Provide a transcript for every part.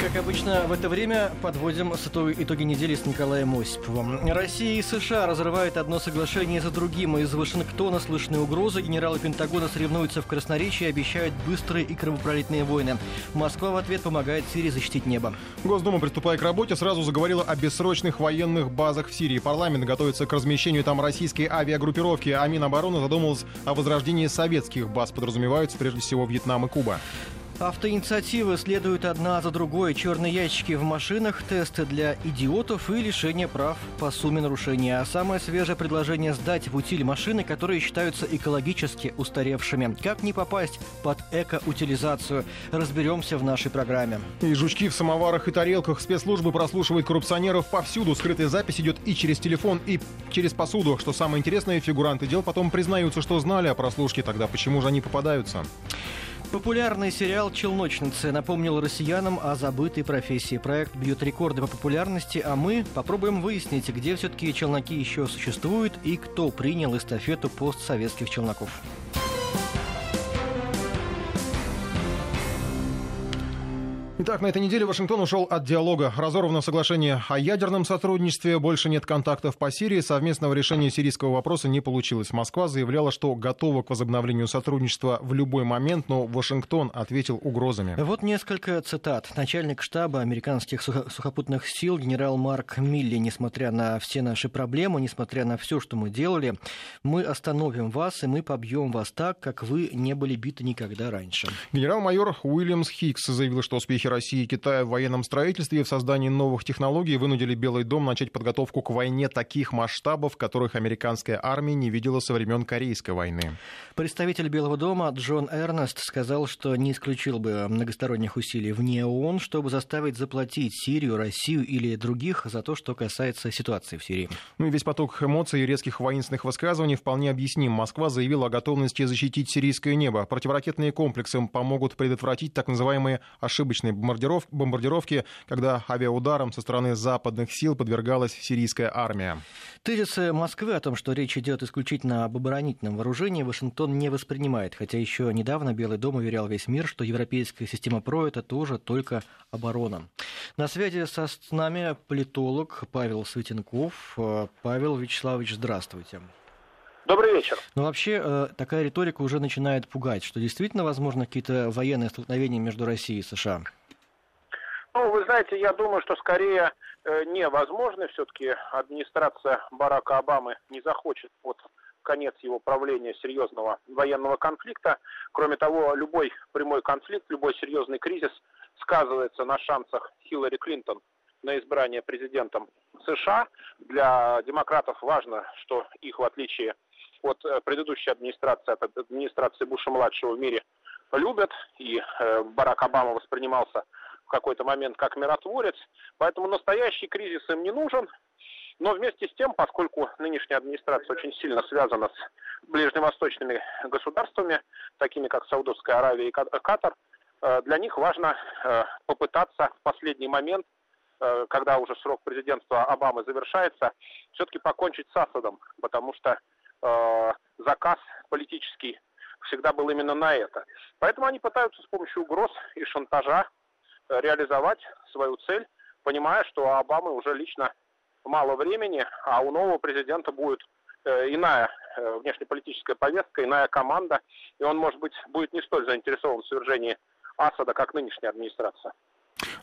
Как обычно, в это время подводим итоги недели с Николаем Осиповым. Россия и США разрывают одно соглашение за другим. Из Вашингтона слышны угрозы. Генералы Пентагона соревнуются в красноречии и обещают быстрые и кровопролитные войны. Москва в ответ помогает Сирии защитить небо. Госдума, приступая к работе, сразу заговорила о бессрочных военных базах в Сирии. Парламент готовится к размещению там российской авиагруппировки, а Минобороны задумалась о возрождении советских баз. Подразумеваются прежде всего Вьетнам и Куба. Автоинициативы следуют одна за другой. Черные ящики в машинах, тесты для идиотов и лишение прав по сумме нарушения. А самое свежее предложение сдать в утиль машины, которые считаются экологически устаревшими. Как не попасть под экоутилизацию? Разберемся в нашей программе. И жучки в самоварах и тарелках. Спецслужбы прослушивают коррупционеров повсюду. Скрытая запись идет и через телефон, и через посуду. Что самое интересное, фигуранты дел потом признаются, что знали о прослушке. Тогда почему же они попадаются? Популярный сериал «Челночницы» напомнил россиянам о забытой профессии. Проект бьет рекорды по популярности, а мы попробуем выяснить, где все-таки челноки еще существуют и кто принял эстафету постсоветских челноков. Итак, на этой неделе Вашингтон ушел от диалога. Разорвано соглашение о ядерном сотрудничестве, больше нет контактов по Сирии, совместного решения сирийского вопроса не получилось. Москва заявляла, что готова к возобновлению сотрудничества в любой момент, но Вашингтон ответил угрозами. Вот несколько цитат. Начальник штаба американских сухопутных сил генерал Марк Милли, несмотря на все наши проблемы, несмотря на все, что мы делали, мы остановим вас и мы побьем вас так, как вы не были биты никогда раньше. Генерал-майор Уильямс Хикс заявил, что успехи успехи России и Китая в военном строительстве и в создании новых технологий вынудили Белый дом начать подготовку к войне таких масштабов, которых американская армия не видела со времен Корейской войны. Представитель Белого дома Джон Эрнест сказал, что не исключил бы многосторонних усилий вне ООН, чтобы заставить заплатить Сирию, Россию или других за то, что касается ситуации в Сирии. Ну и весь поток эмоций и резких воинственных высказываний вполне объясним. Москва заявила о готовности защитить сирийское небо. Противоракетные комплексы помогут предотвратить так называемые ошибочные бомбардиров, бомбардировки, когда авиаударом со стороны западных сил подвергалась сирийская армия. Тезисы Москвы о том, что речь идет исключительно об оборонительном вооружении, Вашингтон не воспринимает, хотя еще недавно Белый дом уверял весь мир, что европейская система ПРО это тоже только оборона. На связи со, с нами политолог Павел Светенков. Павел Вячеславович, здравствуйте. Добрый вечер. Но вообще э, такая риторика уже начинает пугать, что действительно возможно какие-то военные столкновения между Россией и США. Ну, вы знаете, я думаю, что скорее э, невозможно. Все-таки администрация Барака Обамы не захочет под конец его правления серьезного военного конфликта. Кроме того, любой прямой конфликт, любой серьезный кризис сказывается на шансах Хиллари Клинтон на избрание президентом США. Для демократов важно, что их, в отличие от э, предыдущей администрации, от администрации Буша-младшего в мире, любят, и э, Барак Обама воспринимался в какой-то момент как миротворец, поэтому настоящий кризис им не нужен. Но вместе с тем, поскольку нынешняя администрация очень сильно связана с ближневосточными государствами, такими как Саудовская Аравия и Катар, э, для них важно э, попытаться в последний момент, э, когда уже срок президентства Обамы завершается, все-таки покончить с Асадом, потому что заказ политический всегда был именно на это. Поэтому они пытаются с помощью угроз и шантажа реализовать свою цель, понимая, что у Обамы уже лично мало времени, а у нового президента будет э, иная э, внешнеполитическая повестка, иная команда, и он, может быть, будет не столь заинтересован в свержении Асада, как нынешняя администрация.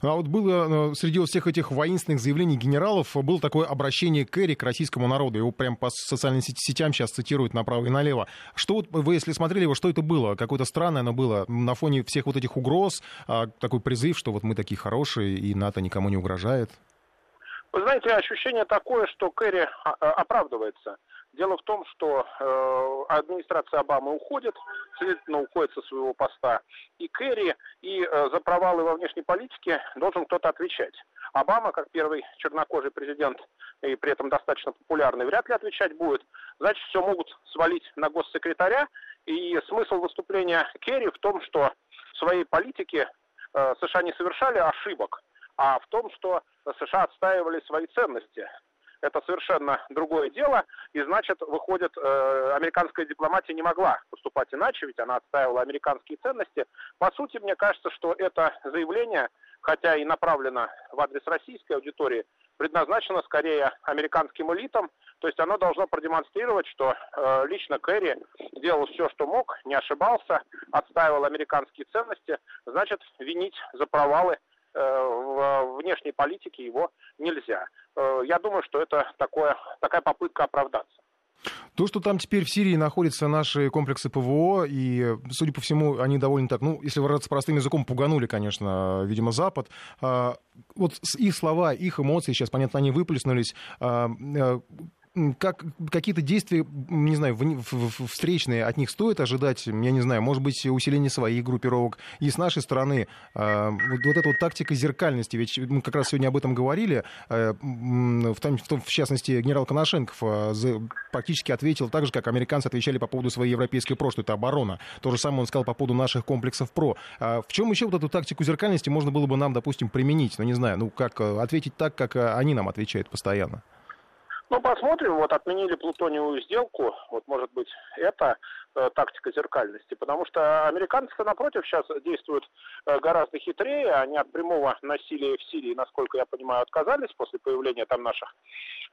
А вот было э, среди всех этих воинственных заявлений генералов было такое обращение Керри к российскому народу. Его прям по социальным сетям сейчас цитируют направо и налево. Что вот вы, если смотрели его, что это было? Какое-то странное оно было на фоне всех вот этих угроз, а, такой призыв, что вот мы такие хорошие и НАТО никому не угрожает? Вы знаете, ощущение такое, что Керри а, а, оправдывается. Дело в том, что э, администрация Обамы уходит, следовательно, уходит со своего поста. И Керри, и э, за провалы во внешней политике должен кто-то отвечать. Обама, как первый чернокожий президент, и при этом достаточно популярный, вряд ли отвечать будет. Значит, все могут свалить на госсекретаря. И смысл выступления Керри в том, что в своей политике э, США не совершали ошибок, а в том, что США отстаивали свои ценности это совершенно другое дело, и значит, выходит, э, американская дипломатия не могла поступать иначе, ведь она отстаивала американские ценности. По сути, мне кажется, что это заявление хотя и направлено в адрес российской аудитории, предназначено скорее американским элитам, то есть оно должно продемонстрировать, что э, лично Керри делал все, что мог, не ошибался, отстаивал американские ценности, значит, винить за провалы в внешней политике его нельзя. Э, я думаю, что это такое, такая попытка оправдаться. То, что там теперь в Сирии находятся наши комплексы ПВО, и, судя по всему, они довольно так, ну, если выражаться простым языком, пуганули, конечно, видимо, Запад. А, вот их слова, их эмоции сейчас, понятно, они выплеснулись. Э, как, какие-то действия, не знаю, встречные от них стоит ожидать, я не знаю, может быть, усиление своих группировок. И с нашей стороны э, вот, вот эта вот тактика зеркальности, ведь мы как раз сегодня об этом говорили, э, в, том, в, том, в частности, генерал Коношенков э, практически ответил так же, как американцы отвечали по поводу своей европейской ПРО, это оборона. То же самое он сказал по поводу наших комплексов ПРО. А в чем еще вот эту тактику зеркальности можно было бы нам, допустим, применить? Ну, не знаю, ну, как э, ответить так, как э, они нам отвечают постоянно? Ну, посмотрим. Вот отменили плутониевую сделку. Вот, может быть, это э, тактика зеркальности. Потому что американцы, напротив, сейчас действуют э, гораздо хитрее. Они от прямого насилия в Сирии, насколько я понимаю, отказались после появления там наших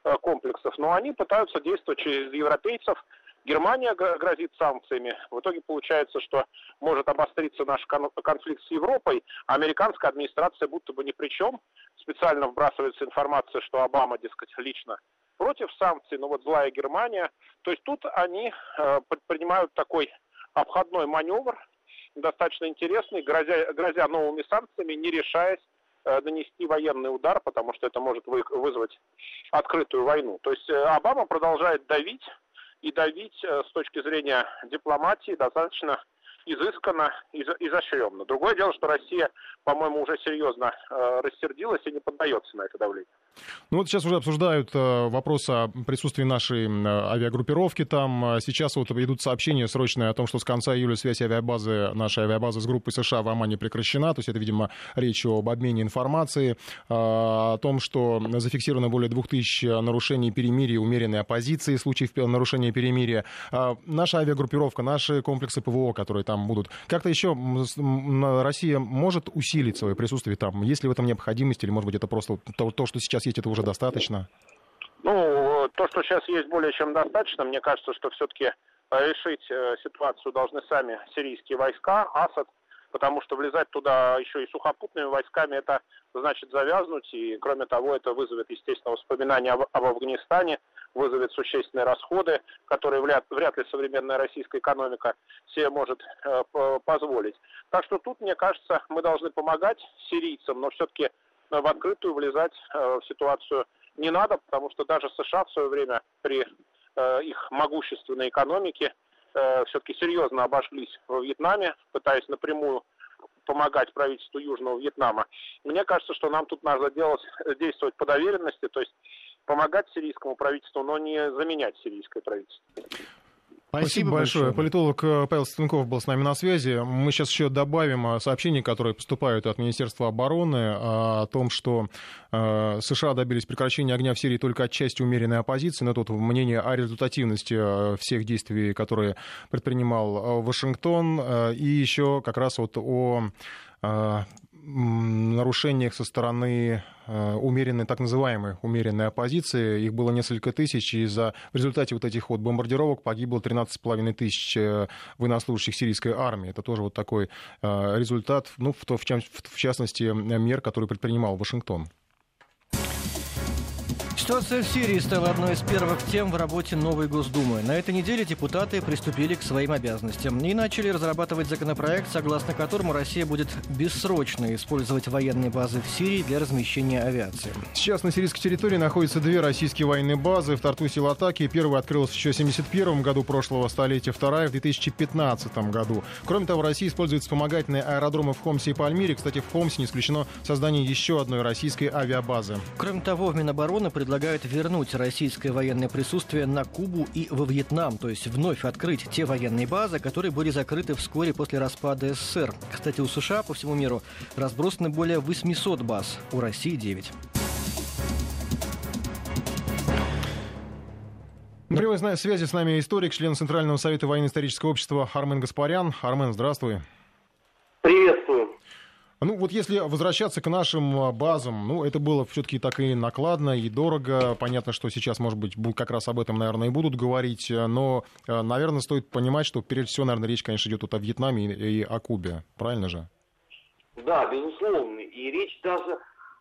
э, комплексов. Но они пытаются действовать через европейцев. Германия грозит санкциями. В итоге получается, что может обостриться наш конфликт с Европой, а американская администрация будто бы ни при чем. Специально вбрасывается информация, что Обама, дескать, лично против санкций, но вот злая Германия. То есть тут они э, предпринимают такой обходной маневр, достаточно интересный, грозя, грозя новыми санкциями, не решаясь э, нанести военный удар, потому что это может вы, вызвать открытую войну. То есть э, Обама продолжает давить, и давить э, с точки зрения дипломатии достаточно изысканно, из, изощренно. Другое дело, что Россия, по-моему, уже серьезно э, рассердилась и не поддается на это давление. Ну вот сейчас уже обсуждают э, вопрос о присутствии нашей авиагруппировки там. Сейчас вот идут сообщения срочные о том, что с конца июля связь авиабазы, нашей авиабазы с группой США в Омане прекращена. То есть это, видимо, речь об обмене информации, э, о том, что зафиксировано более 2000 нарушений перемирия, умеренной оппозиции, случаев нарушения перемирия. Наша авиагруппировка, наши комплексы ПВО, которые там будут. Как-то еще Россия может усилить свое присутствие там? Есть ли в этом необходимость или, может быть, это просто то, то что сейчас есть, это уже достаточно? Ну, то, что сейчас есть более чем достаточно, мне кажется, что все-таки решить э, ситуацию должны сами сирийские войска, Асад, потому что влезать туда еще и сухопутными войсками, это значит завязнуть, и кроме того, это вызовет, естественно, воспоминания об, об Афганистане, вызовет существенные расходы, которые вряд, вряд ли современная российская экономика себе может э, позволить. Так что тут, мне кажется, мы должны помогать сирийцам, но все-таки э, в открытую влезать э, в ситуацию не надо, потому что даже США в свое время при э, их могущественной экономике э, все-таки серьезно обожглись в Вьетнаме, пытаясь напрямую помогать правительству Южного Вьетнама. Мне кажется, что нам тут надо делать, действовать по доверенности, то есть помогать сирийскому правительству, но не заменять сирийское правительство. Спасибо, Спасибо большое. большое. Политолог э, Павел Станков был с нами на связи. Мы сейчас еще добавим э, сообщения, которые поступают от Министерства обороны э, о том, что США добились прекращения огня в Сирии только от части умеренной оппозиции. Но тут мнение о результативности всех действий, которые предпринимал Вашингтон. И еще как раз вот о нарушениях со стороны э, умеренной, так называемой умеренной оппозиции. Их было несколько тысяч, и за, в результате вот этих вот бомбардировок погибло 13,5 тысяч э, военнослужащих сирийской армии. Это тоже вот такой э, результат, ну, в, в, в частности, мер, которые предпринимал Вашингтон. Ситуация в Сирии стала одной из первых тем в работе новой Госдумы. На этой неделе депутаты приступили к своим обязанностям и начали разрабатывать законопроект, согласно которому Россия будет бессрочно использовать военные базы в Сирии для размещения авиации. Сейчас на сирийской территории находятся две российские военные базы в Тартусе и Латаке. Первая открылась еще в 1971 году прошлого столетия, вторая в 2015 году. Кроме того, Россия использует вспомогательные аэродромы в Хомсе и Пальмире. Кстати, в Хомсе не исключено создание еще одной российской авиабазы. Кроме того, в Минобороны предлагают предлагают вернуть российское военное присутствие на Кубу и во Вьетнам, то есть вновь открыть те военные базы, которые были закрыты вскоре после распада СССР. Кстати, у США по всему миру разбросаны более 800 баз, у России 9. На прямой связи с нами историк, член Центрального совета военно-исторического общества Армен Гаспарян. Армен, здравствуй. Приветствую. Ну вот если возвращаться к нашим а, базам, ну это было все-таки так и накладно, и дорого. Понятно, что сейчас, может быть, как раз об этом, наверное, и будут говорить. Но, э, наверное, стоит понимать, что прежде всего, наверное, речь, конечно, идет тут о Вьетнаме и о Кубе. Правильно же? Да, безусловно. И речь даже,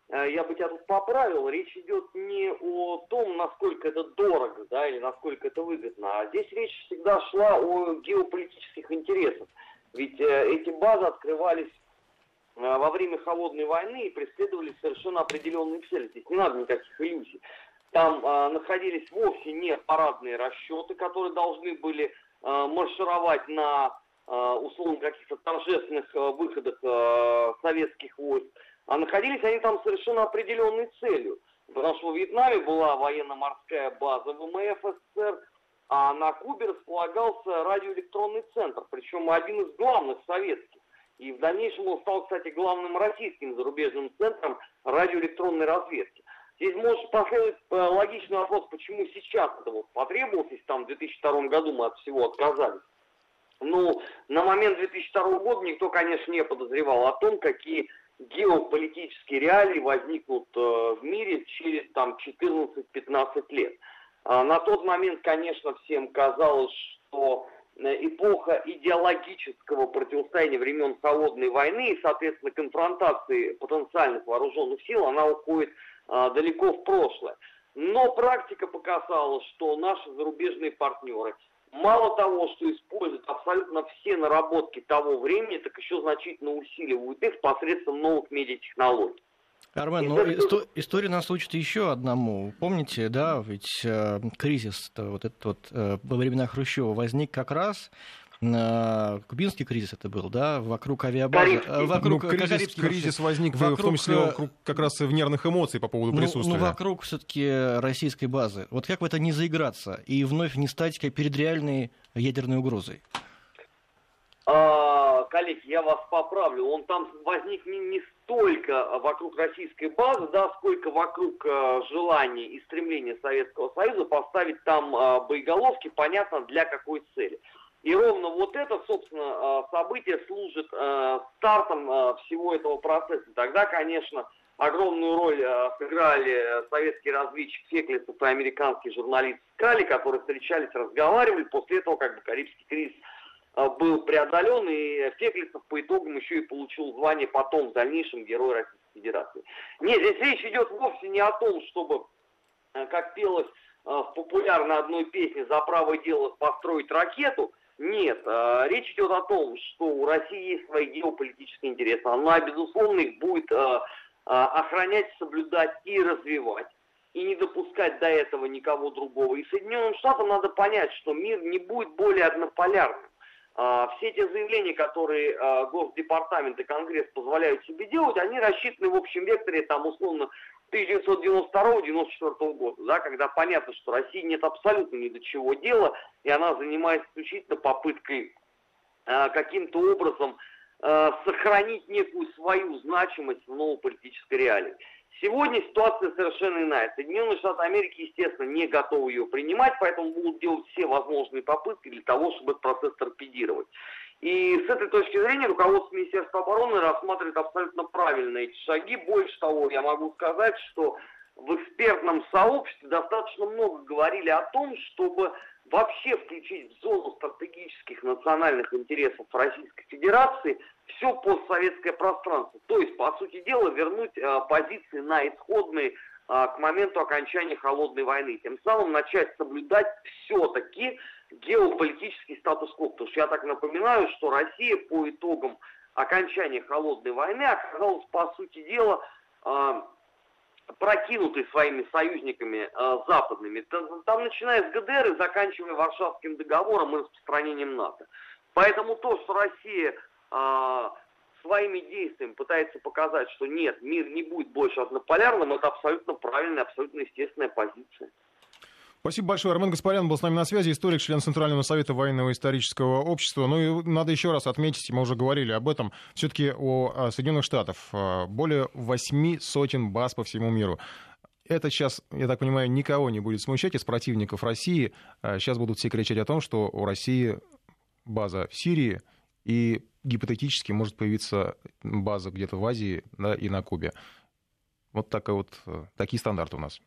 э, я бы тебя тут поправил, речь идет не о том, насколько это дорого, да, или насколько это выгодно, а здесь речь всегда шла о геополитических интересах. Ведь э, эти базы открывались э, во время холодной войны и преследовали совершенно определенные цели. Здесь не надо никаких иллюзий. Там э, находились вовсе не парадные расчеты, которые должны были э, маршировать на э, условно каких-то торжественных э, выходах э, советских войск, а находились они там совершенно определенной целью. Потому что в Вьетнаме была военно-морская база ВМФ СССР, а на Кубе располагался радиоэлектронный центр, причем один из главных советских. И в дальнейшем он стал, кстати, главным российским зарубежным центром радиоэлектронной разведки. Здесь может последовать э, логичный вопрос, почему сейчас это вот потребовалось, если там в 2002 году мы от всего отказались. Ну, на момент 2002 года никто, конечно, не подозревал о том, какие геополитические реалии возникнут э, в мире через там 14-15 лет. А, на тот момент, конечно, всем казалось, что эпоха идеологического противостояния времен Холодной войны и, соответственно, конфронтации потенциальных вооруженных сил, она уходит а, далеко в прошлое. Но практика показала, что наши зарубежные партнеры мало того, что используют абсолютно все наработки того времени, так еще значительно усиливают их посредством новых медиатехнологий. Армен, ну, исто- история нас учит еще одному. Помните, да, ведь э, кризис вот этот вот э, во времена Хрущева возник как раз э, кубинский кризис это был, да, вокруг авиабазы. Э, вокруг, ну, кризис, кризис возник вокруг, в том числе э, вокруг, как раз в нервных эмоций по поводу ну, присутствия. Ну, вокруг все-таки российской базы. Вот как в это не заиграться и вновь не стать перед реальной ядерной угрозой? А, коллеги, я вас поправлю. Он там возник не, не столько вокруг российской базы, да, сколько вокруг э, желания и стремления Советского Союза поставить там э, боеголовки, понятно, для какой цели. И ровно вот это, собственно, э, событие служит э, стартом э, всего этого процесса. Тогда, конечно, огромную роль сыграли советский разведчик Феклисов и американский журналист Скали, которые встречались, разговаривали. После этого, как бы, Карибский кризис был преодолен, и Феклисов по итогам еще и получил звание потом, в дальнейшем, Герой Российской Федерации. Нет, здесь речь идет вовсе не о том, чтобы, э, как пелось э, в популярной одной песне «За правое дело построить ракету», нет, речь идет о том, что у России есть свои геополитические интересы. Она, безусловно, их будет охранять, соблюдать и развивать и не допускать до этого никого другого. И Соединенным Штатам надо понять, что мир не будет более однополярным. А, все те заявления, которые а, Госдепартамент и Конгресс позволяют себе делать, они рассчитаны в общем векторе, там, условно, 1992-1994 года, да, когда понятно, что России нет абсолютно ни до чего дела, и она занимается исключительно попыткой э, каким-то образом сохранить некую свою значимость в новой политической реалии. Сегодня ситуация совершенно иная. Соединенные Штаты Америки, естественно, не готовы ее принимать, поэтому будут делать все возможные попытки для того, чтобы этот процесс торпедировать. И с этой точки зрения руководство Министерства обороны рассматривает абсолютно правильно эти шаги. Больше того, я могу сказать, что в экспертном сообществе достаточно много говорили о том, чтобы вообще включить в зону стратегических национальных интересов Российской Федерации все постсоветское пространство. То есть, по сути дела, вернуть э, позиции на исходные э, к моменту окончания холодной войны. Тем самым начать соблюдать все-таки геополитический статус-кво. Потому что я так напоминаю, что Россия по итогам окончания холодной войны оказалась, по сути дела, э, прокинутый своими союзниками э, западными, там, там начиная с ГДР и заканчивая Варшавским договором и распространением НАТО. Поэтому то, что Россия э, своими действиями пытается показать, что нет, мир не будет больше однополярным, это абсолютно правильная, абсолютно естественная позиция. Спасибо большое. Армен Гаспарян был с нами на связи, историк, член Центрального совета военного исторического общества. Ну и надо еще раз отметить, мы уже говорили об этом, все-таки о Соединенных Штатах. А, более восьми сотен баз по всему миру. Это сейчас, я так понимаю, никого не будет смущать из противников России. Сейчас а, будут все кричать о том, что у России база в Сирии, и гипотетически может появиться база где-то в Азии да, и на Кубе. Вот, такая вот такие стандарты у нас.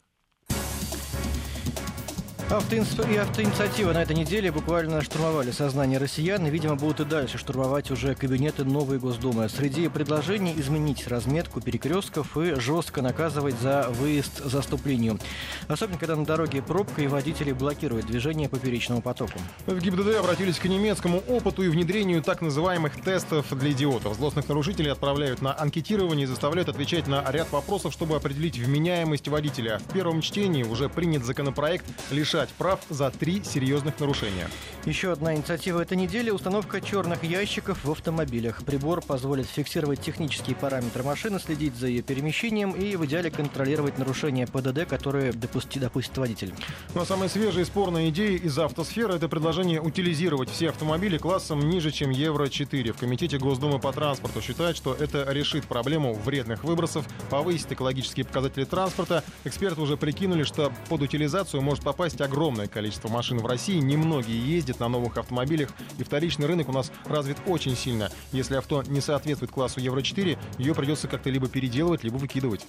Автоинс... И автоинициативы на этой неделе буквально штурмовали сознание россиян и, видимо, будут и дальше штурмовать уже кабинеты новой Госдумы. Среди предложений изменить разметку перекрестков и жестко наказывать за выезд за стоп-линию. Особенно, когда на дороге пробка и водители блокируют движение поперечному потоку. В ГИБДД обратились к немецкому опыту и внедрению так называемых тестов для идиотов. Злостных нарушителей отправляют на анкетирование и заставляют отвечать на ряд вопросов, чтобы определить вменяемость водителя. В первом чтении уже принят законопроект лишать лишать прав за три серьезных нарушения. Еще одна инициатива этой недели – установка черных ящиков в автомобилях. Прибор позволит фиксировать технические параметры машины, следить за ее перемещением и в идеале контролировать нарушения ПДД, которые допусти, допустит водитель. Но ну, а самая свежая и спорная идея из автосферы – это предложение утилизировать все автомобили классом ниже, чем Евро-4. В Комитете Госдумы по транспорту считают, что это решит проблему вредных выбросов, повысит экологические показатели транспорта. Эксперты уже прикинули, что под утилизацию может попасть огромное количество машин в России, немногие ездят на новых автомобилях, и вторичный рынок у нас развит очень сильно. Если авто не соответствует классу Евро-4, ее придется как-то либо переделывать, либо выкидывать.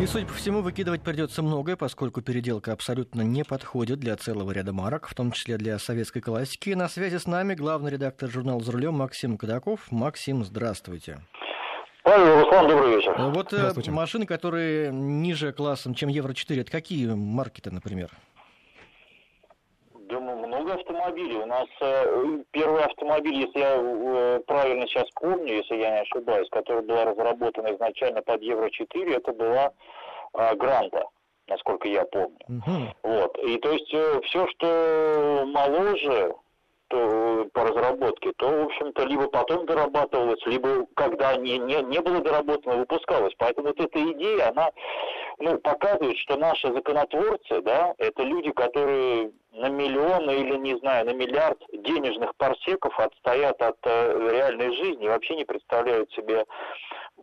И, судя по всему, выкидывать придется многое, поскольку переделка абсолютно не подходит для целого ряда марок, в том числе для советской классики. На связи с нами главный редактор журнала «За рулем» Максим Кадаков. Максим, здравствуйте. Павел, Руслан, добрый вечер. Э, вот э, машины, которые ниже классом, чем Евро-4, это какие марки-то, например? Думаю, много автомобилей. У нас э, первый автомобиль, если я э, правильно сейчас помню, если я не ошибаюсь, который была разработана изначально под Евро-4, это была э, Гранта насколько я помню. Угу. Вот. И то есть э, все, что моложе, то, по разработке, то, в общем-то, либо потом дорабатывалось, либо когда не, не, не было доработано, выпускалось. Поэтому вот эта идея, она ну, показывает, что наши законотворцы, да, это люди, которые на миллионы или, не знаю, на миллиард денежных парсеков отстоят от э, реальной жизни и вообще не представляют себе,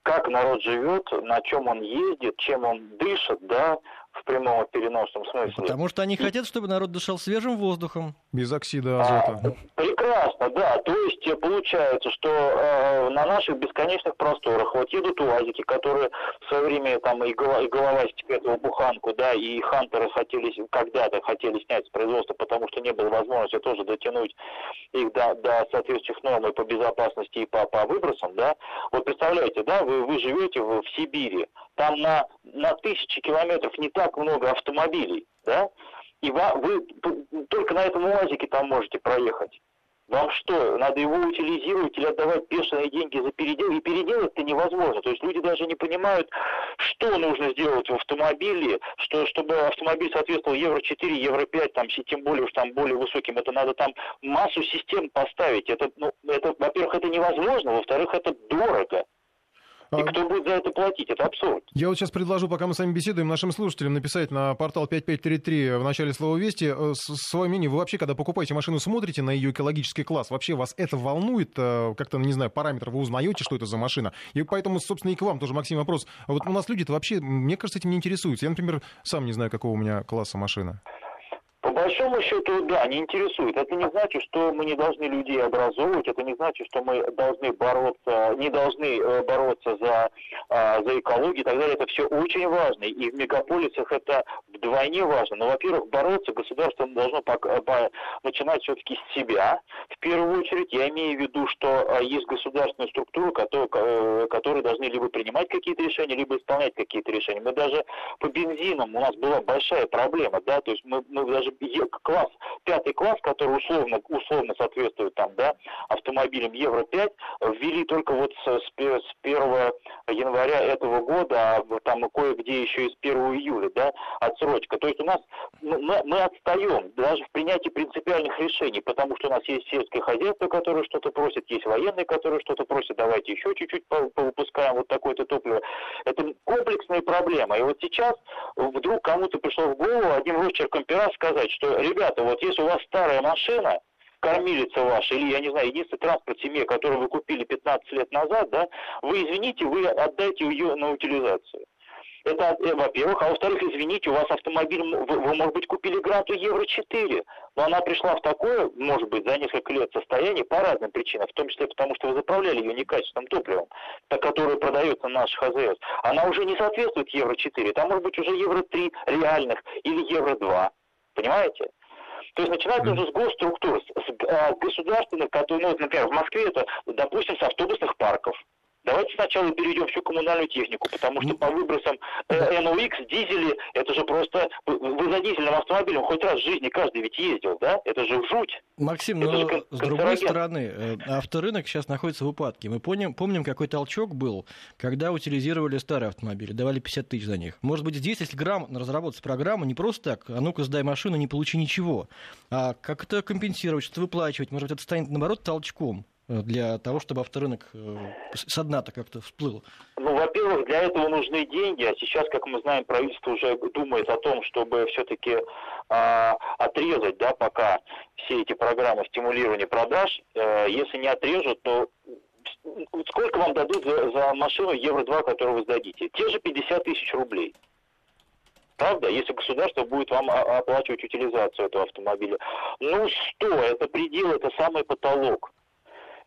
как народ живет, на чем он ездит, чем он дышит, да, в прямом и переносном смысле. Потому что они хотят, чтобы народ дышал свежим воздухом. Без оксида азота. А, прекрасно, да. То есть э, получается, что э, на наших бесконечных просторах вот едут УАЗики, которые в свое время там и, голова, и головастик этого буханку, да, и хантеры хотели, когда-то хотели снять с производства, потому что не было возможности тоже дотянуть их до, до соответствующих норм и по безопасности, и по, по выбросам, да. Вот представляете, да, вы, вы живете в, в Сибири, там на, на тысячи километров не так много автомобилей, да, и вы только на этом УАЗике там можете проехать. Вам что, надо его утилизировать или отдавать бешеные деньги за передел? И переделать-то невозможно. То есть люди даже не понимают, что нужно сделать в автомобиле, что, чтобы автомобиль соответствовал Евро-4, Евро-5, там, тем более уж там более высоким. Это надо там массу систем поставить. Это, ну, это, во-первых, это невозможно, во-вторых, это дорого. И а кто будет за это платить? Это абсурд. Я вот сейчас предложу, пока мы с вами беседуем, нашим слушателям написать на портал 5533 в начале слова «Вести» э, свое мнение. Вы вообще, когда покупаете машину, смотрите на ее экологический класс? Вообще вас это волнует? Э, как-то, не знаю, параметр вы узнаете, что это за машина? И поэтому, собственно, и к вам тоже, Максим, вопрос. Вот у нас люди-то вообще, мне кажется, этим не интересуются. Я, например, сам не знаю, какого у меня класса машина. Большому счету, да, не интересует. Это не значит, что мы не должны людей образовывать, это не значит, что мы должны бороться, не должны э, бороться за, а, за экологию и так далее. Это все очень важно. И в мегаполисах это вдвойне важно. Но, во-первых, бороться государство должно по, начинать все-таки с себя. В первую очередь, я имею в виду, что а, есть государственные структуры, э, которые должны либо принимать какие-то решения, либо исполнять какие-то решения. Мы даже по бензинам, у нас была большая проблема, да, то есть мы, мы даже класс, пятый класс, который условно, условно соответствует там, да, автомобилям Евро-5, ввели только вот с, с 1 января этого года, а там кое-где еще и с 1 июля, да, отсрочка. То есть у нас мы, мы отстаем даже в принятии принципиальных решений, потому что у нас есть сельское хозяйство, которое что-то просит, есть военные, которые что-то просят, давайте еще чуть-чуть повыпускаем вот такое-то топливо. Это комплексная проблема. И вот сейчас вдруг кому-то пришло в голову одним росчерком пера сказать, что, ребята, вот если у вас старая машина, кормилица ваша, или, я не знаю, единственный транспорт в семье, который вы купили 15 лет назад, да, вы, извините, вы отдайте ее на утилизацию. Это, э, во-первых, а во-вторых, извините, у вас автомобиль, вы, вы, может быть, купили гранту Евро-4, но она пришла в такое, может быть, за несколько лет состояние по разным причинам, в том числе потому, что вы заправляли ее некачественным топливом, так, которое продается на наших АЗС. Она уже не соответствует Евро-4, там может быть уже Евро-3 реальных или Евро-2. Понимаете? То есть начинается уже с госструктур, с, с э, государственных, которые, ну, например, в Москве это, допустим, с автобусных парков. Давайте сначала перейдем всю коммунальную технику, потому что по выбросам э, NOx, дизели, это же просто... Вы за дизельным автомобилем хоть раз в жизни каждый ведь ездил, да? Это же жуть. Максим, это но с другой стороны, э, авторынок сейчас находится в упадке. Мы помним, помним, какой толчок был, когда утилизировали старые автомобили, давали 50 тысяч за них. Может быть, здесь, если грамотно разработать программу, не просто так, а ну-ка сдай машину, не получи ничего, а как это компенсировать, что-то выплачивать, может быть, это станет, наоборот, толчком для того, чтобы авторынок э, со дна-то как-то всплыл? Ну, во-первых, для этого нужны деньги, а сейчас, как мы знаем, правительство уже думает о том, чтобы все-таки э, отрезать, да, пока все эти программы стимулирования продаж. Э, если не отрежут, то сколько вам дадут за, за машину Евро-2, которую вы сдадите? Те же 50 тысяч рублей. Правда, если государство будет вам оплачивать утилизацию этого автомобиля. Ну, 100, это предел, это самый потолок.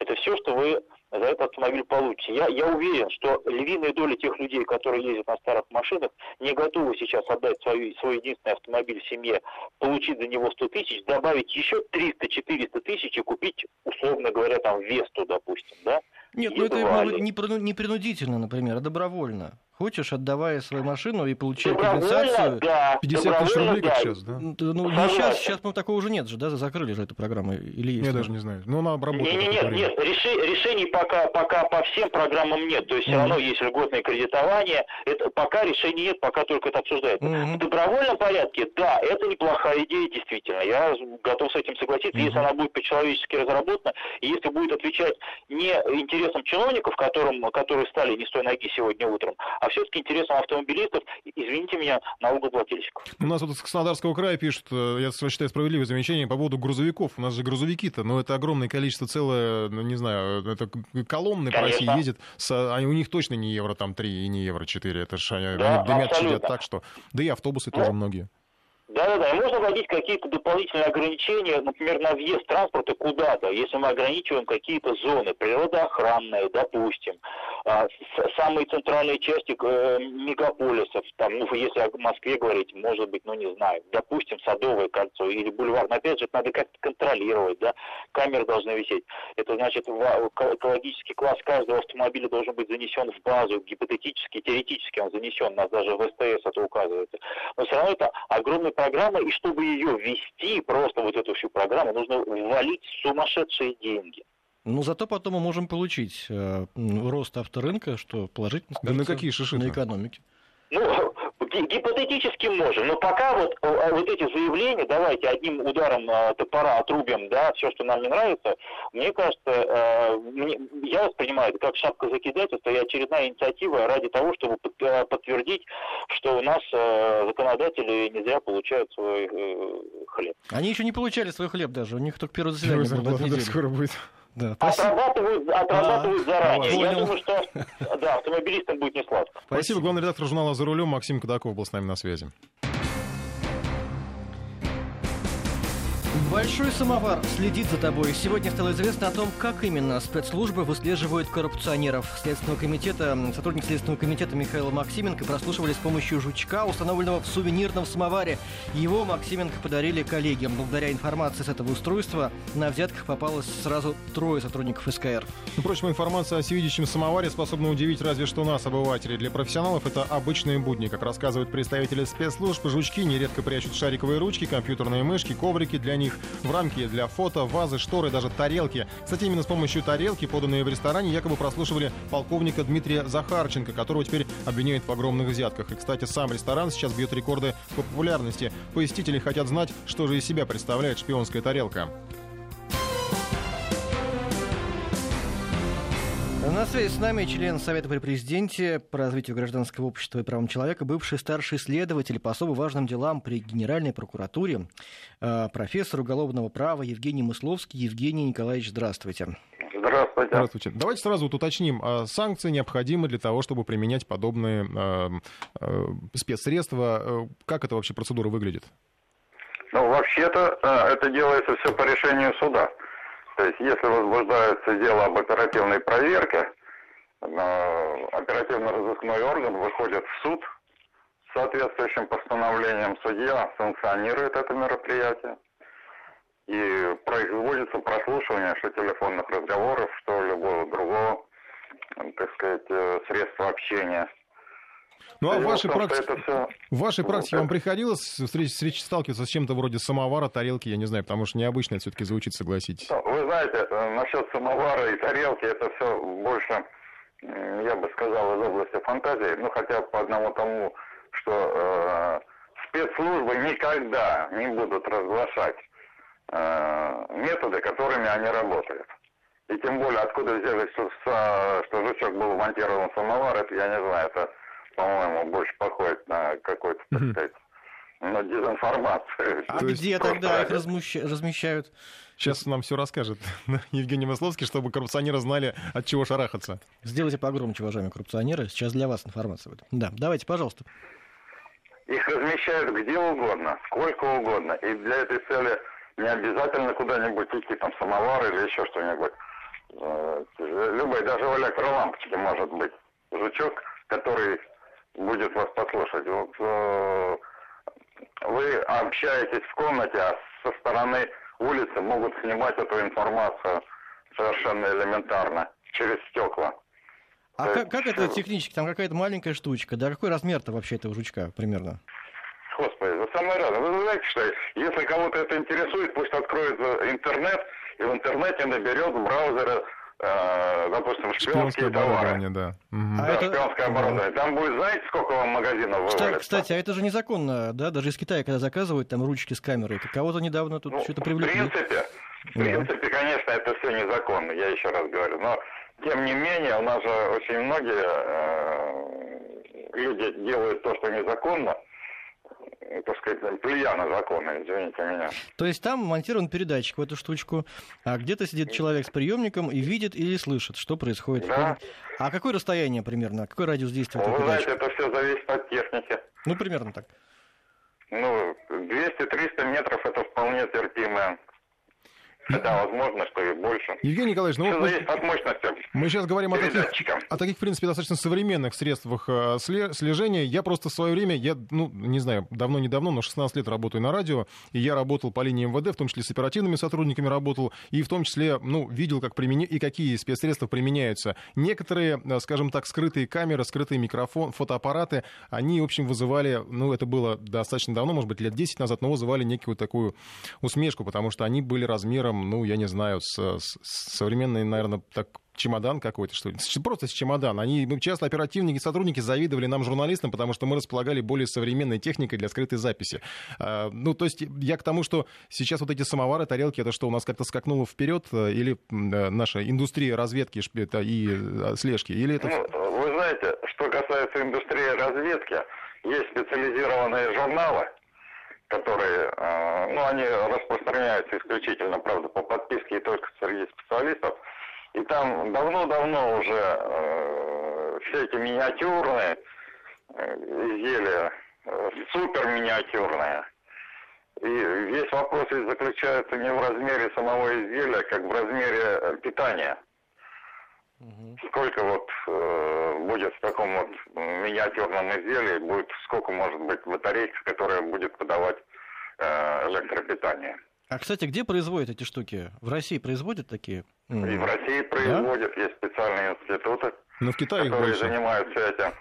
Это все, что вы за этот автомобиль получите. Я, я уверен, что львиная доля тех людей, которые ездят на старых машинах, не готовы сейчас отдать свой, свой единственный автомобиль в семье, получить за него 100 тысяч, добавить еще 300-400 тысяч и купить, условно говоря, там Весту, допустим, да? Нет, ну это может, не принудительно, например, а добровольно. Хочешь, отдавая свою машину и получая компенсацию. Да, 50 тысяч рублей, как да. сейчас, да? Ну, не сейчас, сейчас ну, такого уже нет же, да? Закрыли же эту программу. Или есть? Я даже не знаю. Но она обработана. Нет, нет, нет, реши, решений пока, пока по всем программам нет. То есть все равно есть льготное кредитование. Это, пока решений нет, пока только это обсуждается. Mm-hmm. В добровольном порядке, да, это неплохая идея, действительно. Я готов с этим согласиться, mm-hmm. если она будет по-человечески разработана, и если будет отвечать не интересам чиновников, которым, которые стали не с той ноги сегодня утром, а все-таки интересам автомобилистов, извините меня, налогоплательщиков. У нас вот из Краснодарского края пишут, э, я считаю, справедливое замечание по поводу грузовиков. У нас же грузовики-то, но ну, это огромное количество, целое, ну, не знаю, это колонны по России ездят, с, они, у них точно не евро там 3 и не евро 4, это же они, да, они дымят, абсолютно. так, что... Да и автобусы ну, тоже многие. Да-да-да, и можно вводить какие-то дополнительные ограничения, например, на въезд транспорта куда-то, если мы ограничиваем какие-то зоны, природоохранные, допустим, а, самые центральные части э, мегаполисов, там, ну, если о Москве говорить, может быть, ну, не знаю, допустим, Садовое кольцо или бульвар, но, опять же, это надо как-то контролировать, да, камеры должны висеть. Это значит, экологический класс каждого автомобиля должен быть занесен в базу, гипотетически, теоретически он занесен, у нас даже в СТС это указывается. Но все равно это огромный программа, и чтобы ее ввести, просто вот эту всю программу, нужно ввалить сумасшедшие деньги. Ну, зато потом мы можем получить э, рост авторынка, что положительно да на какие шиши на экономике. Ну, гипотетически можем, но пока вот, э, вот эти заявления, давайте одним ударом э, топора отрубим, да, все, что нам не нравится, мне кажется, э, мне, я воспринимаю это как шапка закидательства и очередная инициатива ради того, чтобы подтвердить, что у нас законодатели не зря получают свой хлеб. Они еще не получали свой хлеб даже, у них только первое заседание было. Скоро будет. Да, отрабатывают, отрабатывают а, заранее. Понял. Я думаю, что да, автомобилистам будет не сладко. Спасибо. Спасибо. Главный редактор журнала «За рулем» Максим Кадаков был с нами на связи. Большой самовар следит за тобой. Сегодня стало известно о том, как именно спецслужбы выслеживают коррупционеров. Следственного комитета, сотрудник Следственного комитета Михаила Максименко прослушивали с помощью жучка, установленного в сувенирном самоваре. Его Максименко подарили коллегам. Благодаря информации с этого устройства на взятках попалось сразу трое сотрудников СКР. Ну, впрочем, информация о всевидящем самоваре способна удивить разве что нас, обывателей. Для профессионалов это обычные будни. Как рассказывают представители спецслужб, жучки нередко прячут шариковые ручки, компьютерные мышки, коврики для них в рамки для фото, вазы, шторы, даже тарелки. Кстати, именно с помощью тарелки, поданные в ресторане, якобы прослушивали полковника Дмитрия Захарченко, которого теперь обвиняют в огромных взятках. И, кстати, сам ресторан сейчас бьет рекорды по популярности. Посетители хотят знать, что же из себя представляет шпионская тарелка. На связи с нами член Совета при президенте по развитию гражданского общества и правам человека, бывший старший следователь по особо важным делам при Генеральной прокуратуре, э, профессор уголовного права Евгений Мысловский. Евгений Николаевич, здравствуйте. Здравствуйте. Здравствуйте. Давайте сразу вот уточним. а Санкции необходимы для того, чтобы применять подобные э, э, спецсредства. Как эта вообще процедура выглядит? Ну, вообще-то это делается все по решению суда. То есть, если возбуждается дело об оперативной проверке, э, оперативно-розыскной орган выходит в суд с соответствующим постановлением. Судья санкционирует это мероприятие. И производится прослушивание что телефонных разговоров, что любого другого, э, так сказать, э, средства общения. Ну а в вашей, том, это всё- в вашей практике вам приходилось встреч, встреч- сталкиваться с чем-то вроде самовара, тарелки, я не знаю, потому что необычно это все-таки звучит, согласитесь. Вы знаете, э, насчет самовара и тарелки, это все больше, я бы сказал, из области фантазии. Ну, хотя по одному тому, что э, спецслужбы никогда не будут разглашать э, методы, которыми они работают. И тем более, откуда взялось, что, са- что жучок был вмонтирован в самовар, это я не знаю, это, по-моему, больше походит на какой-то, так сказать, дезинформацию. А То где тогда их размещают? Сейчас нам все расскажет Евгений Масловский, чтобы коррупционеры знали, от чего шарахаться. Сделайте погромче, уважаемые коррупционеры. Сейчас для вас информация будет. Да, давайте, пожалуйста. Их размещают где угодно, сколько угодно. И для этой цели не обязательно куда-нибудь идти, там, самовар или еще что-нибудь. Э, Любой, даже в электролампочке может быть жучок, который будет вас послушать. Вот, э, вы общаетесь в комнате, а со стороны улицы могут снимать эту информацию совершенно элементарно через стекла. А как, как это технически? Там какая-то маленькая штучка. Да какой размер-то вообще этого жучка примерно? Господи, вы самое рядом. Вы знаете, что если кого-то это интересует, пусть откроет интернет и в интернете наберет в браузере, допустим, Шпионское шпионские товары. да. Мгм. А Да, это- шпионское оборудование. Там будет, знаете, сколько вам магазинов Кстати, вывалится? кстати, а это же незаконно, да? Даже из Китая, когда заказывают там ручки с камерой. Это Кого-то недавно тут Ну, что-то в привлекли. принципе, в Да. принципе, конечно, это все незаконно, я еще раз говорю. Но, тем не менее, у нас же очень многие э, люди делают то, что незаконно, э, так сказать, плюя на законы, извините меня. То есть там монтирован передатчик в эту штучку, а где-то сидит человек с приемником и видит или слышит, что происходит. Да. А какое расстояние примерно? Какой радиус действия Вы знаете, передатчика? это все зависит от техники. Ну, примерно так. Ну, 200-300 метров это вполне терпимо. Хотя, возможно, что и больше. Евгений Николаевич, ну Все вот зависит от мощности мы сейчас говорим о таких, о таких, в принципе, достаточно современных средствах э, сле- слежения. Я просто в свое время, я, ну, не знаю, давно-недавно, но 16 лет работаю на радио, и я работал по линии МВД, в том числе с оперативными сотрудниками работал, и в том числе, ну, видел, как примени... и какие спецсредства применяются. Некоторые, э, скажем так, скрытые камеры, скрытый микрофон, фотоаппараты, они, в общем, вызывали, ну, это было достаточно давно, может быть, лет 10 назад, но вызывали некую такую усмешку, потому что они были размером, ну, я не знаю, с, с- современный, наверное, так чемодан какой-то, что ли. Просто с чемодан. Они ну, часто оперативники, сотрудники завидовали нам, журналистам, потому что мы располагали более современной техникой для скрытой записи. А, ну, то есть я к тому, что сейчас вот эти самовары, тарелки, это что, у нас как-то скакнуло вперед, э, или э, наша индустрия разведки это и э, слежки, или это... Ну, вы знаете, что касается индустрии разведки, есть специализированные журналы, которые, э, ну, они распространяются исключительно, правда, по подписке и только среди специалистов. И там давно-давно уже э, все эти миниатюрные э, изделия, супер миниатюрные. И весь вопрос ведь заключается не в размере самого изделия, как в размере э, питания сколько вот э, будет в таком вот миниатюрном изделии, будет сколько может быть батарейка, которая будет подавать э, электропитание. А, кстати, где производят эти штуки? В России производят такие? И в России производят, есть специальные институты, Ну, в Китае которые больше. занимаются этим.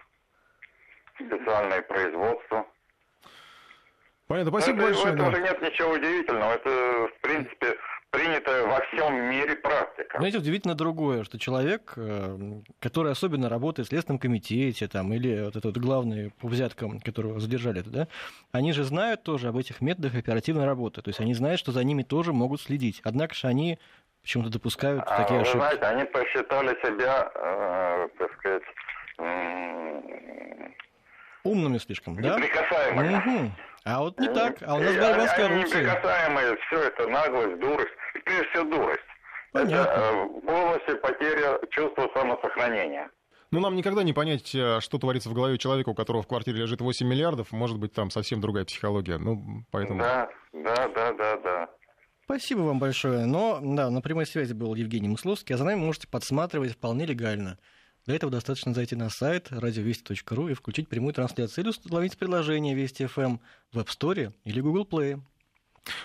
Специальное производство. Понятно, спасибо это, большое. в да. этом же нет ничего удивительного. Это, в принципе, принятая во всем мире практика. Знаете, удивительно другое, что человек, э, который особенно работает в Следственном комитете, там, или вот этот главный по взяткам, которого задержали, да, они же знают тоже об этих методах оперативной работы. То есть они знают, что за ними тоже могут следить. Однако же они почему-то допускают А, такие вы ошибки. знаете, они посчитали себя, э, так сказать, м, Умными слишком, да? неприкасаемыми. Мгм. А вот не Они- так. А у нас э, борьба с они коррупцией. неприкасаемые, все это наглость, дурость. И прежде всего дурость. Понятно. Это полностью потеря чувства самосохранения. Ну, нам никогда не понять, э, что творится в голове человека, у которого в квартире лежит 8 миллиардов. Может быть, там совсем другая психология. Ну, поэтому... Да, да, да, да, да. Спасибо вам большое. Но, да, на прямой связи был Евгений Мысловский, а за нами можете подсматривать вполне легально. Для этого достаточно зайти на сайт радиовести.ру и включить прямую трансляцию или установить приложение Вести FM в App Store или Google Play.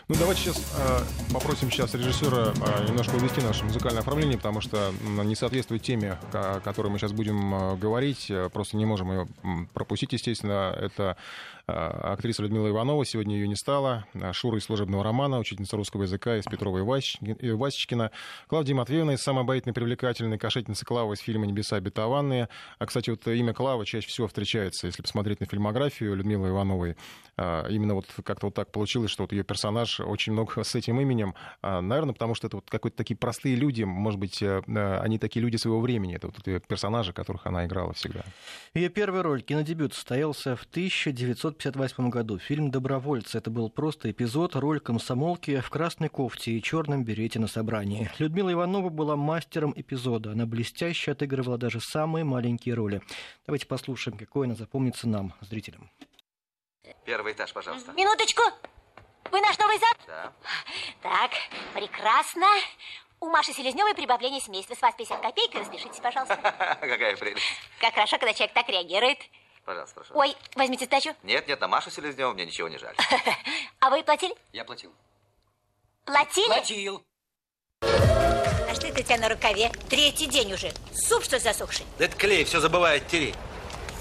Ну, давайте сейчас э, попросим сейчас режиссера э, немножко увести наше музыкальное оформление, потому что не соответствует теме, о которой мы сейчас будем э, говорить. Просто не можем ее пропустить, естественно. Это а, актриса Людмила Иванова, сегодня ее не стало, а, Шура из служебного романа, учительница русского языка из Петрова и Васечкина, Клавдия Матвеевна из самой обаятельной привлекательной, кошетница Клава из фильма «Небеса обетованные». А, кстати, вот имя Клава чаще всего встречается, если посмотреть на фильмографию Людмилы Ивановой. Именно вот как-то вот так получилось, что вот ее персонаж очень много с этим именем. Наверное, потому что это вот какие-то такие простые люди, может быть, они такие люди своего времени. Это вот персонажи, которых она играла всегда. Ее первая роль, кинодебют, состоялся в 1900 1958 году. Фильм «Добровольцы» — это был просто эпизод, роль комсомолки в красной кофте и черном берете на собрании. Людмила Иванова была мастером эпизода. Она блестяще отыгрывала даже самые маленькие роли. Давайте послушаем, какой она запомнится нам, зрителям. Первый этаж, пожалуйста. Минуточку. Вы наш новый зам? Да. Так, прекрасно. У Маши Селезневой прибавление семейства. С вас 50 копеек. Распишитесь, пожалуйста. Какая прелесть. Как хорошо, когда человек так реагирует. Пожалуйста, прошу. Ой, возьмите сдачу. Нет, нет, на Машу Селезневу мне ничего не жаль. А вы платили? Я платил. Платили? Платил. А что это у тебя на рукаве? Третий день уже. Суп что засохший? Это клей, все забывает тереть.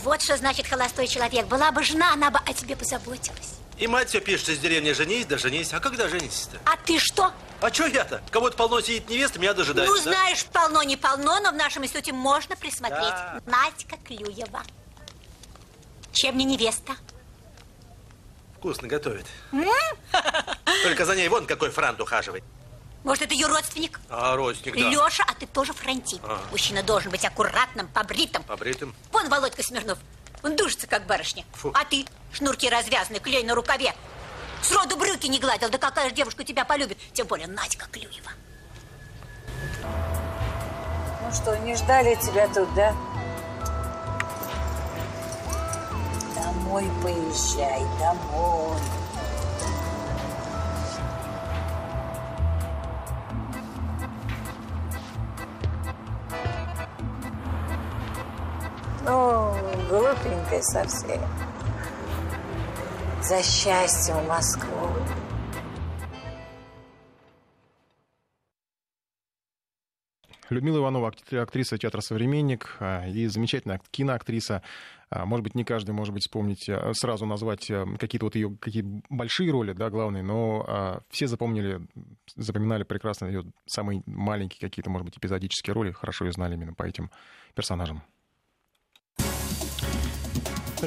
Вот что значит холостой человек. Была бы жена, она бы о тебе позаботилась. И мать все пишет из деревни «женись, да женись». А когда женитесь-то? А ты что? А что я-то? Кого-то полно сидит невеста, меня дожидается. Ну, знаешь, полно не полно, но в нашем институте можно присмотреть. Да. Надька Клюева. Чем не невеста? Вкусно готовит. Только за ней вон какой франт ухаживает. Может, это ее родственник? А, родственник, да. Леша, а ты тоже фронтит. А. Мужчина должен быть аккуратным, побритым. Побритым? Вон Володька Смирнов. Он душится, как барышня. Фу. А ты? Шнурки развязаны, клей на рукаве. Сроду брюки не гладил. Да какая же девушка тебя полюбит? Тем более Надька Клюева. Ну что, не ждали тебя тут, да? Домой поезжай, домой. Ну, глупенькая совсем. За счастье в Москву. Людмила Иванова, актриса театра «Современник» а, и замечательная киноактриса. А, может быть, не каждый может быть вспомнить, а, сразу назвать какие-то вот ее какие большие роли, да, главные, но все запомнили, запоминали прекрасно ее самые маленькие какие-то, может быть, эпизодические роли, хорошо ее знали именно по этим персонажам.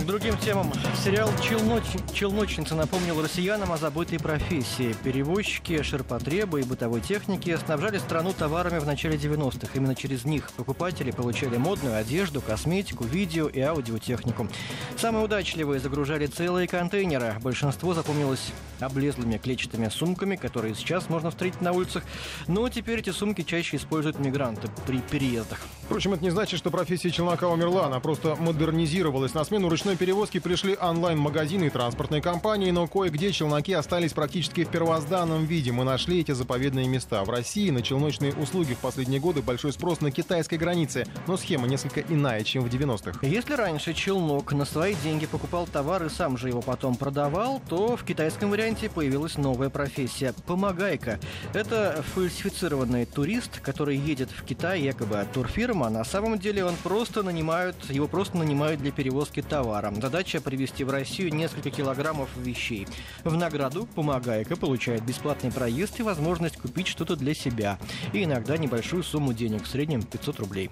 К другим темам. Сериал «Челноч... «Челночница» напомнил россиянам о забытой профессии. Перевозчики, ширпотребы и бытовой техники снабжали страну товарами в начале 90-х. Именно через них покупатели получали модную одежду, косметику, видео и аудиотехнику. Самые удачливые загружали целые контейнеры. Большинство запомнилось облезлыми клетчатыми сумками, которые сейчас можно встретить на улицах. Но теперь эти сумки чаще используют мигранты при переездах. Впрочем, это не значит, что профессия челнока умерла. Она просто модернизировалась. На смену ручной перевозки пришли онлайн-магазины и транспортные компании, но кое-где челноки остались практически в первозданном виде. Мы нашли эти заповедные места. В России на челночные услуги в последние годы большой спрос на китайской границе, но схема несколько иная, чем в 90-х. Если раньше челнок на свои деньги покупал товар и сам же его потом продавал, то в китайском варианте появилась новая профессия – помогайка. Это фальсифицированный турист, который едет в Китай якобы от турфирмы, а на самом деле он просто нанимают, его просто нанимают для перевозки товара товара. Задача привезти в Россию несколько килограммов вещей. В награду помогайка получает бесплатный проезд и возможность купить что-то для себя. И иногда небольшую сумму денег, в среднем 500 рублей.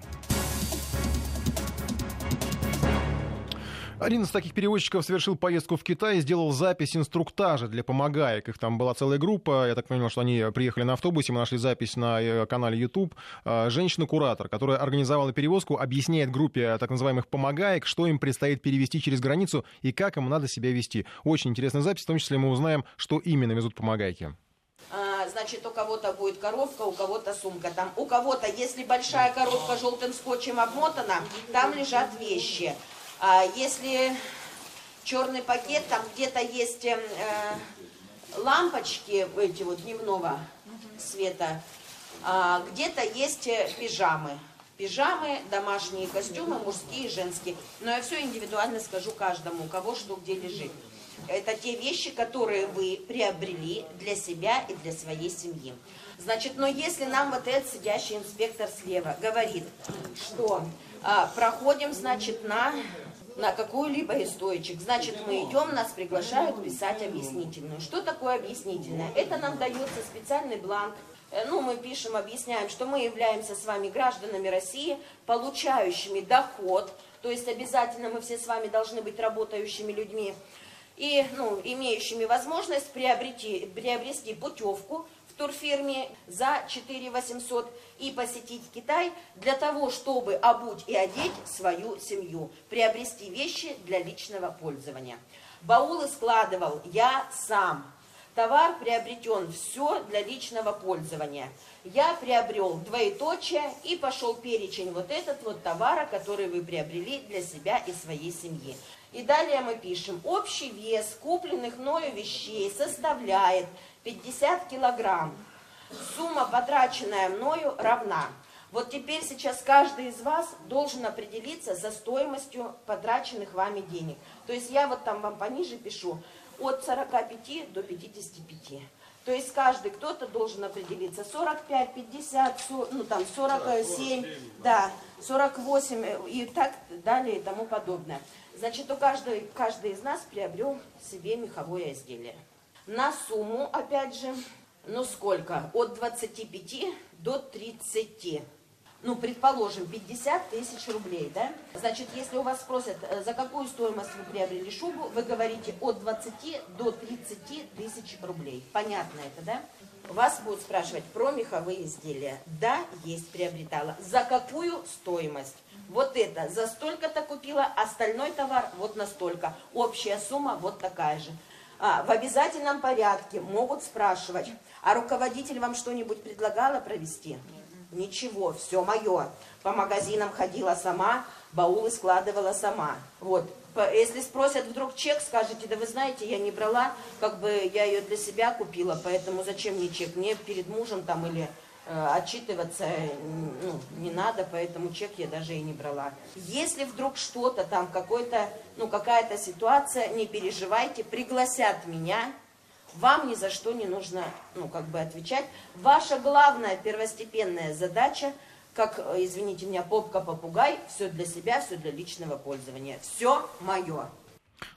Один из таких перевозчиков совершил поездку в Китай и сделал запись инструктажа для помогаек. Их там была целая группа. Я так понял, что они приехали на автобусе. Мы нашли запись на э, канале YouTube. А, женщина-куратор, которая организовала перевозку, объясняет группе так называемых помогаек, что им предстоит перевести через границу и как им надо себя вести. Очень интересная запись. В том числе мы узнаем, что именно везут помогайки. А, значит, у кого-то будет коробка, у кого-то сумка. Там у кого-то, если большая коробка желтым скотчем обмотана, там лежат вещи. А если черный пакет, там где-то есть э, лампочки эти вот дневного света, а где-то есть э, пижамы. Пижамы, домашние костюмы, мужские и женские. Но я все индивидуально скажу каждому, у кого что где лежит. Это те вещи, которые вы приобрели для себя и для своей семьи. Значит, но если нам вот этот сидящий инспектор слева говорит, что а, проходим, значит, на на какую-либо из стоечек. Значит, мы идем, нас приглашают писать объяснительную. Что такое объяснительное? Это нам дается специальный бланк. Э, ну, мы пишем, объясняем, что мы являемся с вами гражданами России, получающими доход, то есть обязательно мы все с вами должны быть работающими людьми, и ну, имеющими возможность приобрести, приобрести путевку в турфирме за 4 800 и посетить Китай для того, чтобы обуть и одеть свою семью, приобрести вещи для личного пользования. Баулы складывал я сам. Товар приобретен все для личного пользования. Я приобрел двоеточие и пошел перечень вот этот вот товара, который вы приобрели для себя и своей семьи. И далее мы пишем, общий вес купленных мною вещей составляет 50 килограмм. Сумма, потраченная мною, равна. Вот теперь сейчас каждый из вас должен определиться за стоимостью потраченных вами денег. То есть я вот там вам пониже пишу от 45 до 55. То есть каждый кто-то должен определиться 45, 50, 40, ну там 47, 47 да, 48 и так далее и тому подобное. Значит, у каждого, каждый из нас приобрел себе меховое изделие. На сумму, опять же, ну сколько? От 25 до 30. Ну, предположим, 50 тысяч рублей, да? Значит, если у вас спросят, э, за какую стоимость вы приобрели шубу, вы говорите от 20 до 30 тысяч рублей. Понятно это, да? Вас будут спрашивать про меховые изделия. Да, есть, приобретала. За какую стоимость? вот это за столько-то купила, остальной товар вот настолько. Общая сумма вот такая же. А, в обязательном порядке могут спрашивать, а руководитель вам что-нибудь предлагала провести? Ничего, все мое. По магазинам ходила сама, баулы складывала сама. Вот. Если спросят вдруг чек, скажете, да вы знаете, я не брала, как бы я ее для себя купила, поэтому зачем мне чек? Мне перед мужем там или Э, отчитываться ну, не надо, поэтому чек я даже и не брала. Если вдруг что-то там, какой-то, ну, какая-то ситуация, не переживайте, пригласят меня, вам ни за что не нужно, ну, как бы отвечать. Ваша главная первостепенная задача, как, э, извините меня, попка-попугай, все для себя, все для личного пользования. Все мое.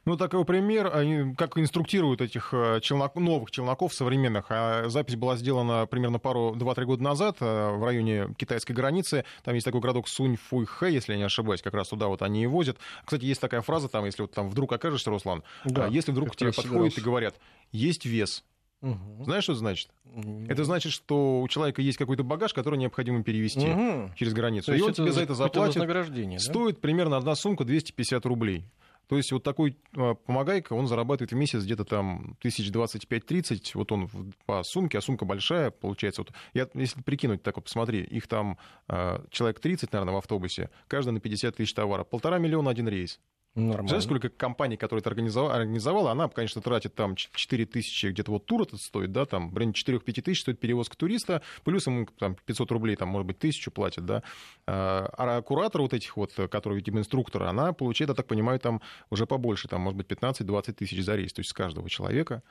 Ну, такой пример, они как инструктируют этих э, челнок, новых челноков современных. А запись была сделана примерно пару, два-три года назад э, в районе китайской границы. Там есть такой городок Сунь-Фуй-Хэ, если я не ошибаюсь, как раз туда вот они и возят. Кстати, есть такая фраза там, если вот там вдруг окажешься, Руслан, да, если вдруг к тебе подходят и говорят, есть вес, Угу. Знаешь, что это значит? Угу. Это значит, что у человека есть какой-то багаж, который необходимо перевести угу. через границу. То и он тебе за это заплатит. Да? Стоит примерно одна сумка 250 рублей. То есть вот такой а, помогайка, он зарабатывает в месяц где-то там тысяч двадцать пять-тридцать, вот он по сумке, а сумка большая, получается, вот, я, если прикинуть, так вот посмотри, их там э, человек 30, наверное, в автобусе, каждый на 50 тысяч товара, полтора миллиона один рейс. Нормально. Знаешь, сколько компаний, которые это организовала, организовала, она, конечно, тратит там 4 тысячи, где-то вот тур этот стоит, да, там, в районе 4-5 тысяч стоит перевозка туриста, плюс ему там 500 рублей, там, может быть, тысячу платят, да. А, а куратор вот этих вот, которые, видимо, инструктора, она получает, я так понимаю, там уже побольше, там, может быть, 15-20 тысяч за рейс, то есть с каждого человека.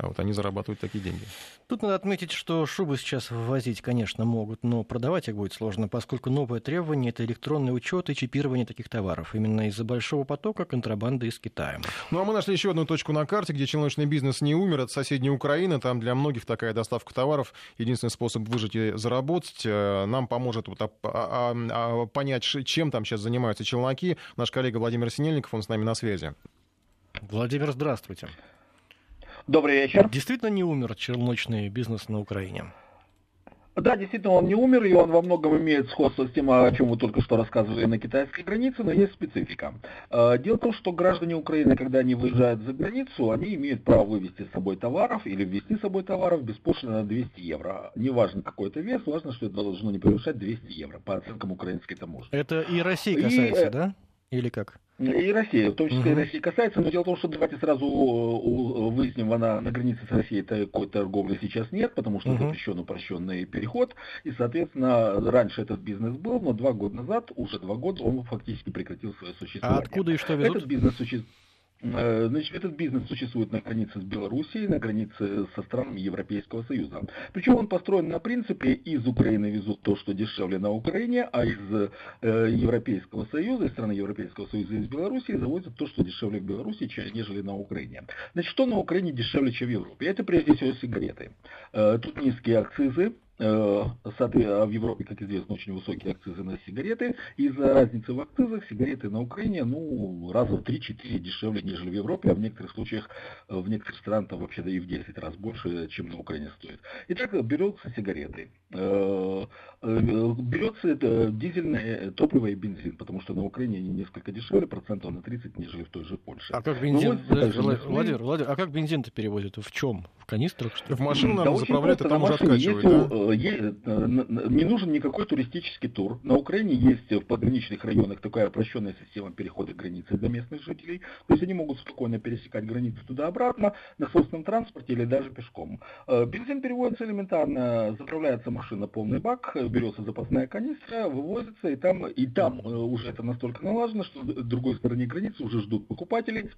А вот они зарабатывают такие деньги. Тут надо отметить, что шубы сейчас ввозить, конечно, могут, но продавать их будет сложно, поскольку новое требование – это электронный учет и чипирование таких товаров. Именно из-за большого потока контрабанды из Китая. Ну а мы нашли еще одну точку на карте, где челночный бизнес не умер. Это соседняя Украина. Там для многих такая доставка товаров – единственный способ выжить и заработать. Э, нам поможет вот, а, а, а, понять, чем там сейчас занимаются челноки. Наш коллега Владимир Синельников, он с нами на связи. Владимир, здравствуйте. Добрый вечер. Действительно не умер челночный бизнес на Украине? Да, действительно, он не умер, и он во многом имеет сходство с тем, о чем вы только что рассказывали на китайской границе, но есть специфика. Э, дело в том, что граждане Украины, когда они выезжают за границу, они имеют право вывести с собой товаров или ввести с собой товаров беспошлино на 200 евро. Неважно какой это вес, важно, что это должно не превышать 200 евро по оценкам украинской таможни. Это и России касается, и, да? Или как? И Россия, в том числе угу. и России касается, но дело в том, что давайте сразу выясним, она на границе с Россией такой торговли сейчас нет, потому что угу. запрещен упрощенный переход, и, соответственно, раньше этот бизнес был, но два года назад, уже два года, он фактически прекратил свое существование. А откуда и что везут? Этот бизнес существует Э, значит, этот бизнес существует на границе с Белоруссией, на границе со странами Европейского Союза. Причем он построен на принципе, из Украины везут то, что дешевле на Украине, а из э, Европейского Союза, из страны Европейского Союза из Белоруссии завозят то, что дешевле в Беларуси, нежели на Украине. Значит, что на Украине дешевле, чем в Европе? Это прежде всего сигареты. Э, тут низкие акцизы, Э, в Европе, как известно, очень высокие акцизы на сигареты. Из-за разницы в акцизах сигареты на Украине ну, раза в 3-4 дешевле, нежели в Европе, а в некоторых случаях, э, в некоторых странах там вообще да и в 10 раз больше, чем на Украине стоит. Итак, берутся сигареты. Э, берется это дизельное топливо и бензин, потому что на Украине они несколько дешевле, процентов на 30, нежели в той же Польше. А как бензин, Владимир, Владимир, а как бензин-то перевозят? В чем? В канистрах? Что В машину, наверное, да заправляют, и там уже откачивают, да? не нужен никакой туристический тур. На Украине есть в пограничных районах такая упрощенная система перехода границы для местных жителей. То есть они могут спокойно пересекать границу туда-обратно на собственном транспорте или даже пешком. Э, бензин переводится элементарно, заправляется машина полный бак, берется запасная канистра, вывозится, и там, и там э, уже это настолько налажено, что в другой стороне границы уже ждут покупателей,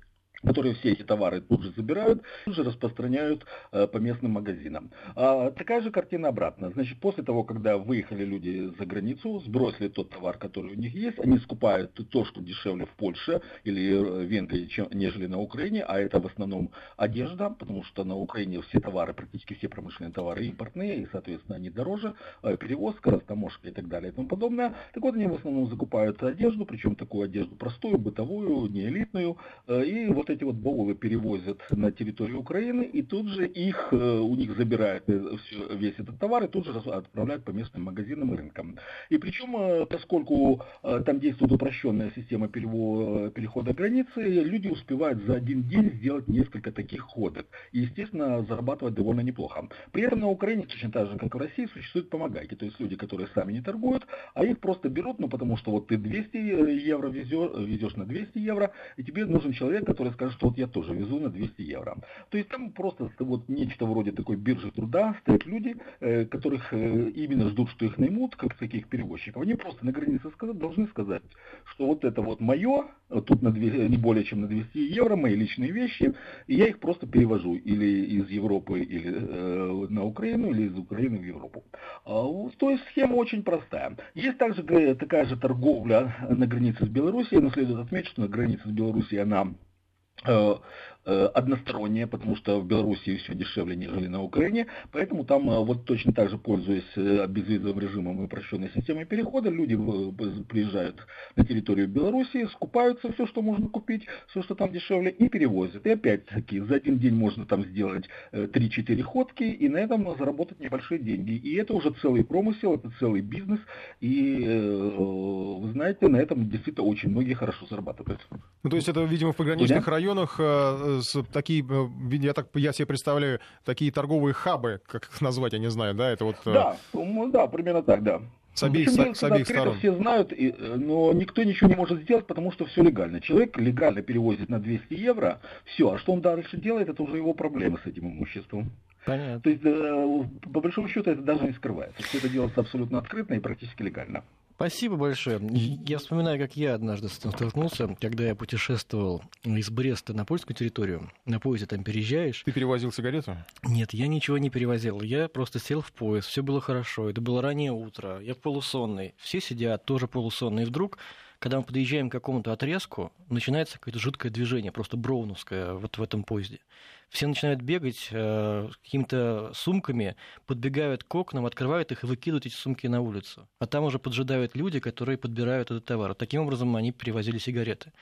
которые все эти товары тут же забирают, тут же распространяют э, по местным магазинам. А, такая же картина обратно. Значит, после того, когда выехали люди за границу, сбросили тот товар, который у них есть, они скупают то, что дешевле в Польше или э, Венгрии, чем, нежели на Украине, а это в основном одежда, потому что на Украине все товары, практически все промышленные товары импортные, и, соответственно, они дороже, э, перевозка, растаможка и так далее и тому подобное. Так вот, они в основном закупают одежду, причем такую одежду простую, бытовую, не элитную, э, и вот эти вот баулы перевозят на территорию Украины, и тут же их, э, у них забирают э, весь этот товар, и тут же отправляют по местным магазинам и рынкам. И причем, э, поскольку там действует упрощенная система перехода границы, люди успевают за один день сделать несколько таких ходок. И, естественно, зарабатывать довольно неплохо. При этом на Украине, точно так же, как и в России, существуют помогайки. То есть люди, которые сами не торгуют, а их просто берут, ну потому что вот ты 200 евро везешь, везешь на 200 евро, и тебе нужен человек, который скажет, что вот я тоже везу на 200 евро. То есть там просто вот нечто вроде такой биржи труда стоят люди, э, которых э, именно ждут, что их наймут, как таких перевозчиков. Они просто на границе сказать, должны сказать, что вот это вот мое, тут на 2, не более чем на 200 евро, мои личные вещи, и я их просто перевожу или из Европы или э, на Украину, или из Украины в Европу. А, то есть схема очень простая. Есть также такая же торговля на границе с Белоруссией, но следует отметить, что на границе с Белоруссией она Э, э, односторонняя, потому что в Беларуси все дешевле, нежели на Украине, поэтому там э, вот точно так же, пользуясь безвизовым режимом и упрощенной системой перехода, люди приезжают на территорию Беларуси, скупаются все, что можно купить, все, что там дешевле, и перевозят. И опять-таки, за один день можно там сделать 3-4 ходки, и на этом заработать небольшие деньги. И это уже целый промысел, это целый бизнес, и вы знаете, на этом действительно очень многие хорошо зарабатывают. Ну, то есть это, видимо, в пограничных районах районах э, такие, э, я, так, я себе представляю, такие торговые хабы, как их назвать, я не знаю, да, это вот... Э, да, да, примерно так, да. С обеих, Причем, с, с обеих сторон. Все знают, но никто ничего не может сделать, потому что все легально. Человек легально перевозит на 200 евро, все, а что он дальше делает, это уже его проблемы с этим имуществом. Понятно. То есть, по большому счету, это даже не скрывается. Все это делается абсолютно открыто и практически легально. Спасибо большое. Я вспоминаю, как я однажды столкнулся, когда я путешествовал из Бреста на польскую территорию. На поезде там переезжаешь. Ты перевозил сигарету? Нет, я ничего не перевозил. Я просто сел в поезд, все было хорошо. Это было раннее утро, я полусонный. Все сидят, тоже полусонные. И вдруг когда мы подъезжаем к какому-то отрезку, начинается какое-то жуткое движение, просто броуновское вот в этом поезде. Все начинают бегать э, какими-то сумками, подбегают к окнам, открывают их и выкидывают эти сумки на улицу. А там уже поджидают люди, которые подбирают этот товар. Таким образом они перевозили сигареты.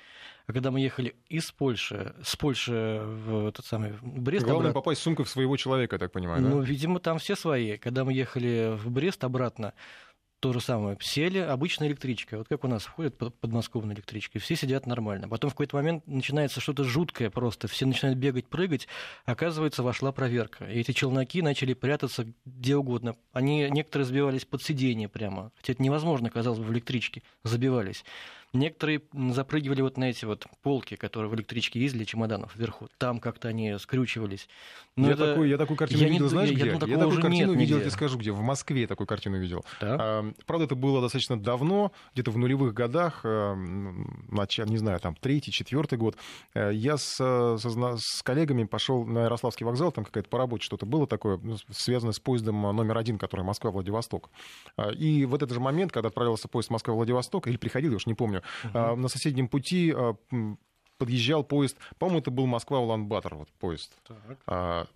А когда мы ехали из Польши, с Польши в этот самый Брест... Главное обратно, попасть в сумку в своего человека, я так понимаю, Ну, да? видимо, там все свои. Когда мы ехали в Брест обратно, то же самое. Сели, обычная электричка. Вот как у нас входит подмосковная электричка, и все сидят нормально. Потом в какой-то момент начинается что-то жуткое просто. Все начинают бегать, прыгать. Оказывается, вошла проверка. И эти челноки начали прятаться где угодно. Они, некоторые сбивались под сиденье прямо. Хотя это невозможно, казалось бы, в электричке. Забивались. Некоторые запрыгивали вот на эти вот полки, которые в электричке есть для чемоданов вверху. Там как-то они скрючивались. Но я, это... такую, я такую картину я видел, не, знаешь, я, где? Я, я, я такую картину видел, я тебе скажу, где. В Москве такую картину видел. А, правда, это было достаточно давно, где-то в нулевых годах, э, начало, не знаю, там, третий, четвертый год. Э, я с, со, с коллегами пошел на Ярославский вокзал, там какая-то по работе что-то было такое, ну, связанное с поездом номер один, который Москва-Владивосток. И в этот же момент, когда отправился поезд Москва-Владивосток, или приходил, я уж не помню, помню. Угу. На соседнем пути а, подъезжал поезд, по-моему, это был Москва-Улан-Батор, вот поезд. Так. А,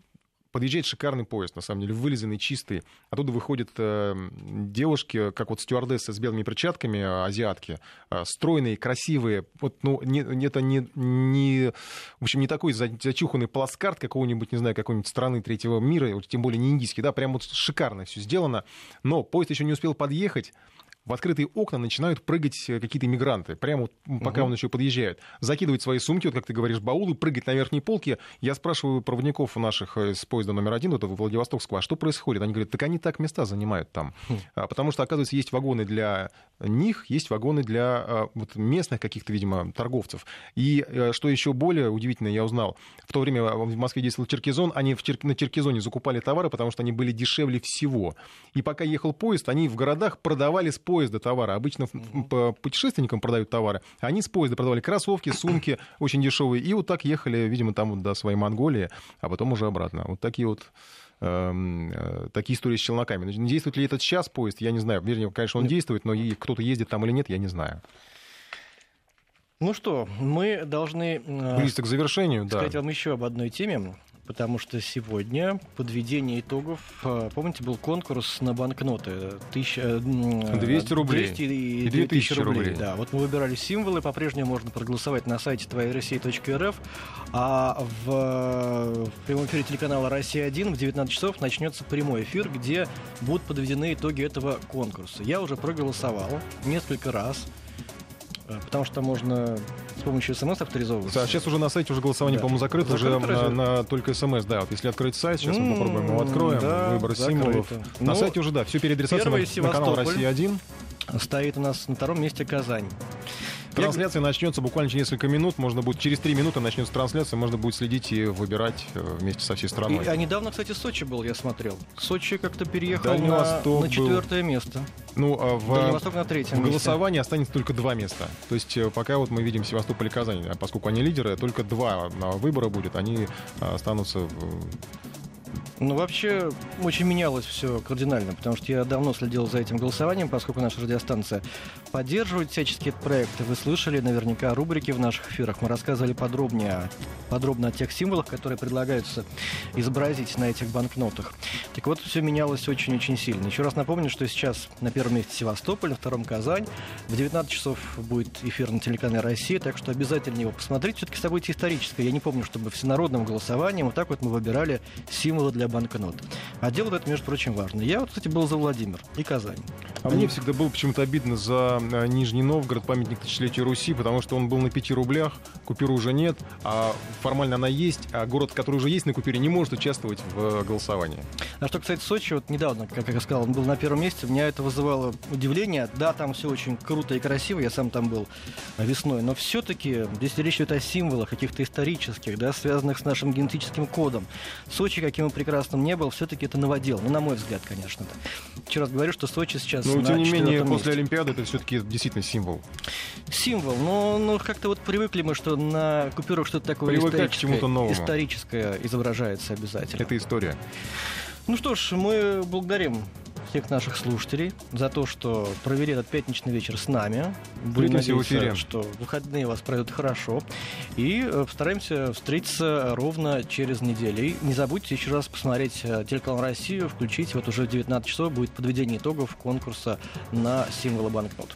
подъезжает шикарный поезд, на самом деле, вылизанный, чистый. Оттуда выходят э, девушки, как вот стюардессы с белыми перчатками, э, азиатки, э, стройные, красивые. Вот, ну, не, это не, не, в общем, не такой зачуханный плацкарт какого-нибудь, не знаю, какой-нибудь страны третьего мира, тем более не индийский, да, прям вот шикарно все сделано. Но поезд еще не успел подъехать, в открытые окна начинают прыгать э, какие-то мигранты, прямо вот, пока угу. он еще подъезжает. Закидывать свои сумки, вот как ты говоришь, баулы, прыгать на верхней полке. Я спрашиваю проводников наших э, с поезда номер один, вот Владивостокского, а что происходит? Они говорят, так они так места занимают там. Хм. А, потому что, оказывается, есть вагоны для них, есть вагоны для а, вот, местных каких-то, видимо, торговцев. И э, что еще более удивительно, я узнал, в то время в Москве действовал Черкизон, они в Чер... на Черкизоне закупали товары, потому что они были дешевле всего. И пока ехал поезд, они в городах продавали с поезда товары. Обычно по путешественникам продают товары. Они с поезда продавали кроссовки, сумки очень дешевые. И вот так ехали, видимо, там вот до своей Монголии, а потом уже обратно. Вот такие вот эм, э, такие истории с челноками. Действует ли этот сейчас поезд, я не знаю. Вернее, конечно, он действует, но кто-то ездит там или нет, я не знаю. Ну что, мы должны... Э, Близко к завершению, сказать да. вам еще об одной теме потому что сегодня подведение итогов, а, помните, был конкурс на банкноты. Тысяча, 200 рублей. 200 и 2000 рублей. рублей. Да, вот мы выбирали символы, по-прежнему можно проголосовать на сайте твоероссия.рф, а в, в прямом эфире телеканала «Россия-1» в 19 часов начнется прямой эфир, где будут подведены итоги этого конкурса. Я уже проголосовал несколько раз. Потому что можно с помощью смс авторизовываться. Да, сейчас уже на сайте уже голосование, да. по-моему, закрыто, закрыто уже на, на только смс, да. Вот если открыть сайт, сейчас мы попробуем его откроем, да, выбор закрыто. символов. На ну, сайте уже, да, все переадресация на, на канал «Россия-1». Стоит у нас на втором месте Казань. Трансляция начнется буквально через несколько минут. Можно будет через три минуты начнется трансляция, можно будет следить и выбирать э, вместе со всей страной. И, а недавно, кстати, Сочи был, я смотрел. Сочи как-то переехал на, на четвертое был... место. Ну, а в, Дальневосток на третьем в голосовании останется только два места. То есть э, пока вот мы видим Севастополь и Казань, а поскольку они лидеры, только два выбора будет, они э, останутся ну, вообще, очень менялось все кардинально, потому что я давно следил за этим голосованием, поскольку наша радиостанция поддерживает всяческие проекты. Вы слышали наверняка рубрики в наших эфирах. Мы рассказывали подробнее, подробно о тех символах, которые предлагаются изобразить на этих банкнотах. Так вот, все менялось очень-очень сильно. Еще раз напомню, что сейчас на первом месте Севастополь, на втором Казань. В 19 часов будет эфир на телеканале «Россия», так что обязательно его посмотреть. Все-таки событие историческое. Я не помню, чтобы всенародным голосованием вот так вот мы выбирали символы для банкнот. А дело это, между прочим, важно. Я вот, кстати, был за Владимир и Казань. А Они... мне всегда было почему-то обидно за э, Нижний Новгород, памятник тысячелетию Руси, потому что он был на 5 рублях, купюры уже нет, а формально она есть, а город, который уже есть на купюре, не может участвовать в э, голосовании. А что, кстати, Сочи, вот недавно, как я сказал, он был на первом месте, меня это вызывало удивление. Да, там все очень круто и красиво, я сам там был весной, но все-таки здесь речь идет о символах каких-то исторических, да, связанных с нашим генетическим кодом. Сочи, каким мы прекрасно прекрасным не был, все-таки это новодел. Ну, на мой взгляд, конечно. Еще раз говорю, что Сочи сейчас Но, тем не менее, месте. после Олимпиады это все-таки действительно символ. Символ. Но ну, как-то вот привыкли мы, что на купюрах что-то такое историческое, к чему-то новому. историческое изображается обязательно. Это история. Ну что ж, мы благодарим всех наших слушателей за то, что провели этот пятничный вечер с нами. Будем надеяться, в эфире. что выходные вас пройдут хорошо. И э, постараемся встретиться ровно через неделю. И не забудьте еще раз посмотреть э, телеканал «Россию», включить. Вот уже в 19 часов будет подведение итогов конкурса на символы банкнот.